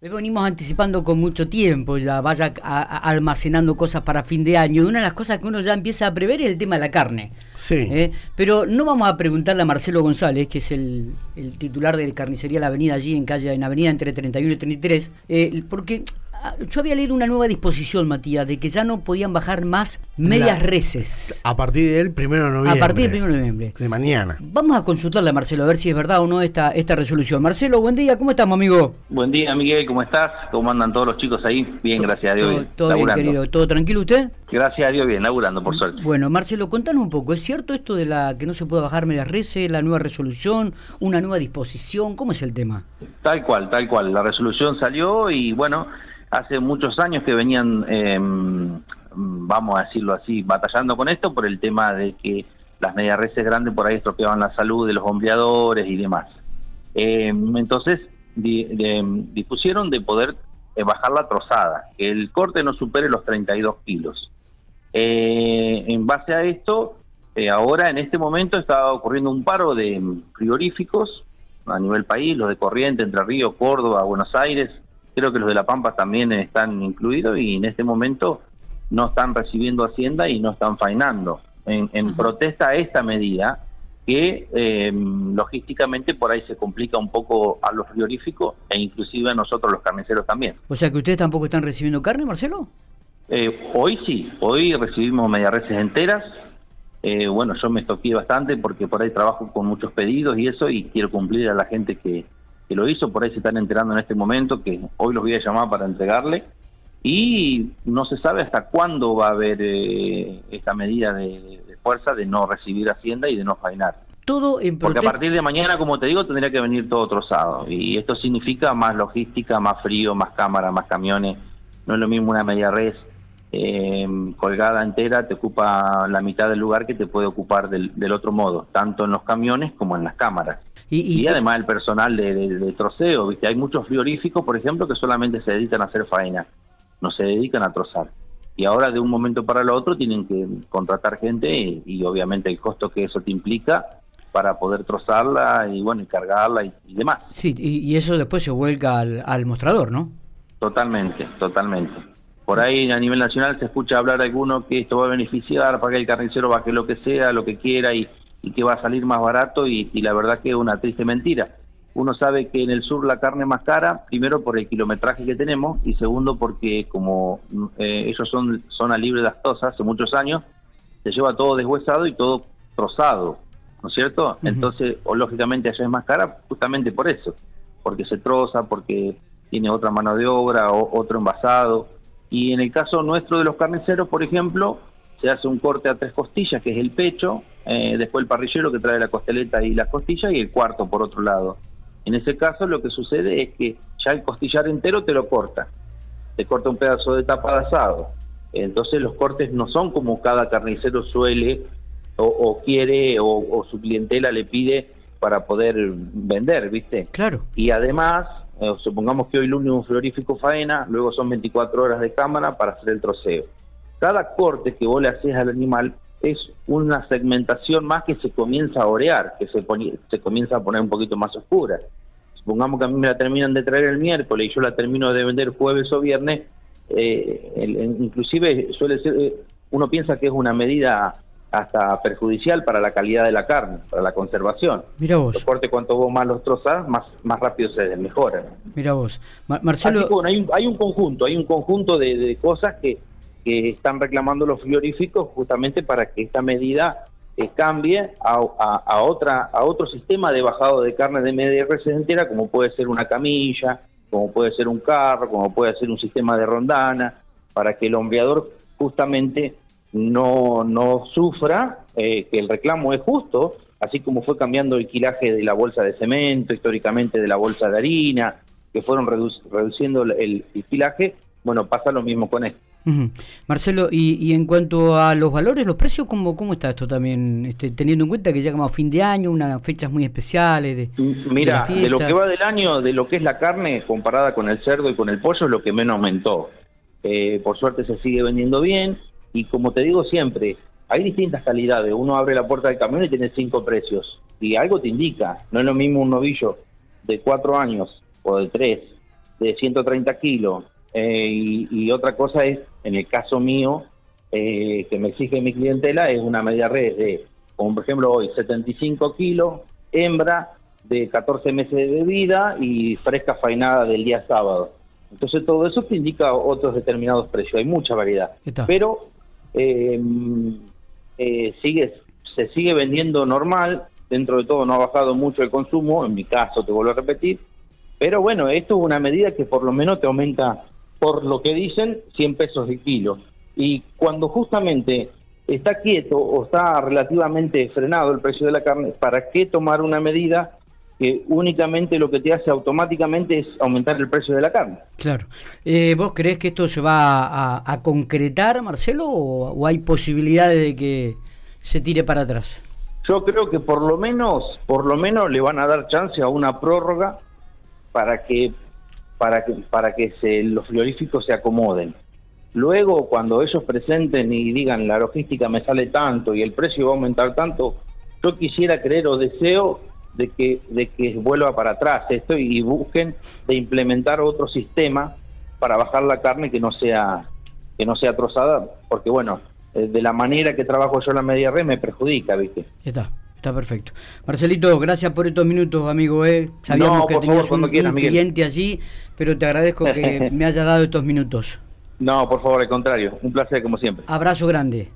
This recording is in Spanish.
Venimos anticipando con mucho tiempo, ya vaya almacenando cosas para fin de año. Una de las cosas que uno ya empieza a prever es el tema de la carne. Sí. ¿eh? Pero no vamos a preguntarle a Marcelo González, que es el, titular de carnicería La Avenida allí en calle, en Avenida entre 31 y 33, eh, porque yo había leído una nueva disposición, Matías, de que ya no podían bajar más medias reces. A partir del 1 de noviembre. A partir del 1 de noviembre. De mañana. Vamos a consultarle a Marcelo a ver si es verdad o no esta, esta resolución. Marcelo, buen día, ¿cómo estamos, amigo? Buen día, Miguel, ¿cómo estás? ¿Cómo andan todos los chicos ahí? Bien, gracias a Dios. Todo, bien, querido. ¿Todo tranquilo usted? Gracias a Dios, bien, laburando, por suerte. Bueno, Marcelo, contanos un poco. ¿Es cierto esto de la que no se puede bajar medias reces, la nueva resolución, una nueva disposición? ¿Cómo es el tema? Tal cual, tal cual. La resolución salió y, bueno hace muchos años que venían, em, vamos a decirlo así, batallando con esto por el tema de que las reses grandes por ahí estropeaban la salud de los hombreadores y demás. Em, entonces dispusieron de poder eh, bajar la trozada, que el corte no supere los 32 kilos. Eh, en base a esto, eh, ahora en este momento está ocurriendo un paro de frigoríficos a nivel país, los de Corriente, Entre Ríos, Córdoba, Buenos Aires, creo que los de La Pampa también están incluidos y en este momento no están recibiendo Hacienda y no están fainando. En, protesta a esta medida que eh, logísticamente por ahí se complica un poco a los frigoríficos e inclusive a nosotros los carniceros también. O sea que ustedes tampoco están recibiendo carne, Marcelo. Eh, hoy sí, hoy recibimos reses enteras. Eh, bueno, yo me estoqué bastante porque por ahí trabajo con muchos pedidos y eso y quiero cumplir a la gente que, que lo hizo, por ahí se están enterando en este momento, que hoy los voy a llamar para entregarle, y no se sabe hasta cuándo va a haber eh, esta medida de, fuerza de no recibir Hacienda y de no fainar. Todo en Porque a partir de mañana, como te digo, tendría que venir todo trozado, y esto significa más logística, más frío, más cámara, más camiones, no es lo mismo una media res eh, colgada entera te ocupa la mitad del lugar que te puede ocupar del, del otro modo, tanto en los camiones como en las cámaras. Y, además el personal de, troceo, ¿viste? Hay muchos frigoríficos, por ejemplo, que solamente se dedican a hacer faena, no se dedican a trozar. Y ahora de un momento para el otro tienen que contratar gente y, obviamente el costo que eso te implica para poder trozarla y bueno, y cargarla y, demás. Sí, y, eso después se vuelca al, mostrador, ¿no? Totalmente, totalmente. Por ahí a nivel nacional se escucha hablar alguno que esto va a beneficiar para que el carnicero baje lo que sea, lo que quiera y, y que va a salir más barato y, la verdad que es una triste mentira. Uno sabe que en el sur la carne es más cara, primero por el kilometraje que tenemos y segundo porque como eh, ellos son zona libre de actosa hace muchos años, se lleva todo deshuesado y todo trozado, ¿no es cierto? Entonces, o lógicamente allá es más cara justamente por eso, porque se troza, porque tiene otra mano de obra o otro envasado. Y en el caso nuestro de los carniceros, por ejemplo, se hace un corte a tres costillas, que es el pecho, eh, después el parrillero que trae la costeleta y las costillas, y el cuarto por otro lado. En ese caso lo que sucede es que ya el costillar entero te lo corta, te corta un pedazo de tapa de asado. Entonces los cortes no son como cada carnicero suele o, quiere o, su clientela le pide para poder vender, ¿viste? Claro. Y además, eh, supongamos que hoy lunes un florífico faena, luego son 24 horas de cámara para hacer el troceo cada corte que vos le haces al animal es una segmentación más que se comienza a orear, que se, se comienza a poner un poquito más oscura. Supongamos que a mí me la terminan de traer el miércoles y yo la termino de vender jueves o viernes, eh, inclusive suele ser, eh, uno piensa que es una medida hasta perjudicial para la calidad de la carne, para la conservación. Mira vos. Los cortes, cuanto vos más los trozas, más, más rápido se mejoran. Mira vos. Marcelo... hay, un, hay un conjunto, hay un conjunto de cosas que que están reclamando los frigoríficos justamente para que esta medida eh, cambie a, otra, a otro sistema de bajado de carne de media res entera, como puede ser una camilla, como puede ser un carro, como puede ser un sistema de rondana, para que el hombreador justamente no, no sufra, eh, que el reclamo es justo, así como fue cambiando el quilaje de la bolsa de cemento, históricamente de la bolsa de harina, que fueron reduciendo el, el, quilaje, bueno, pasa lo mismo con esto. Marcelo, y, en cuanto a los valores, los precios, ¿cómo, cómo está esto también? Este, teniendo en cuenta que ya como fin de año, unas fechas muy especiales. De, Mira, de, lo que va del año, de lo que es la carne comparada con el cerdo y con el pollo, es lo que menos aumentó. Eh, por suerte se sigue vendiendo bien y como te digo siempre, hay distintas calidades. Uno abre la puerta del camión y tiene cinco precios. Y algo te indica, no es lo mismo un novillo de cuatro años o de tres de 130 kilos eh, y, otra cosa es, en el caso mío, eh, que me exige mi clientela, es una media red de, como por ejemplo hoy, 75 kilos, hembra de 14 meses de vida y fresca fainada del día sábado. Entonces todo eso te indica otros determinados precios, hay mucha variedad. Pero eh, sigue, se sigue vendiendo normal, dentro de todo no ha bajado mucho el consumo, en mi caso te vuelvo a repetir, pero bueno, esto es una medida que por lo menos te aumenta, por lo que dicen, 100 pesos de kilo. Y cuando justamente está quieto o está relativamente frenado el precio de la carne, ¿para qué tomar una medida que únicamente lo que te hace automáticamente es aumentar el precio de la carne? Claro. Eh, ¿Vos crees que esto se va a, concretar, Marcelo, o hay posibilidades de que se tire para atrás? Yo creo que por lo menos, por lo menos le van a dar chance a una prórroga para que para que para que se, los frigoríficos se acomoden. Luego, cuando ellos presenten y digan la logística me sale tanto y el precio va a aumentar tanto, yo quisiera creer o deseo de que de que vuelva para atrás esto y busquen de implementar otro sistema para bajar la carne que no sea que no sea trozada, porque bueno, eh, de la manera que trabajo yo la media red me perjudica, ¿viste? Está. Está perfecto. Marcelito, gracias por estos minutos, amigo. ¿eh? Sabíamos que tenías un, cliente así, pero te agradezco que me hayas dado estos minutos. No, por favor, al contrario. Un placer, como siempre. Abrazo grande.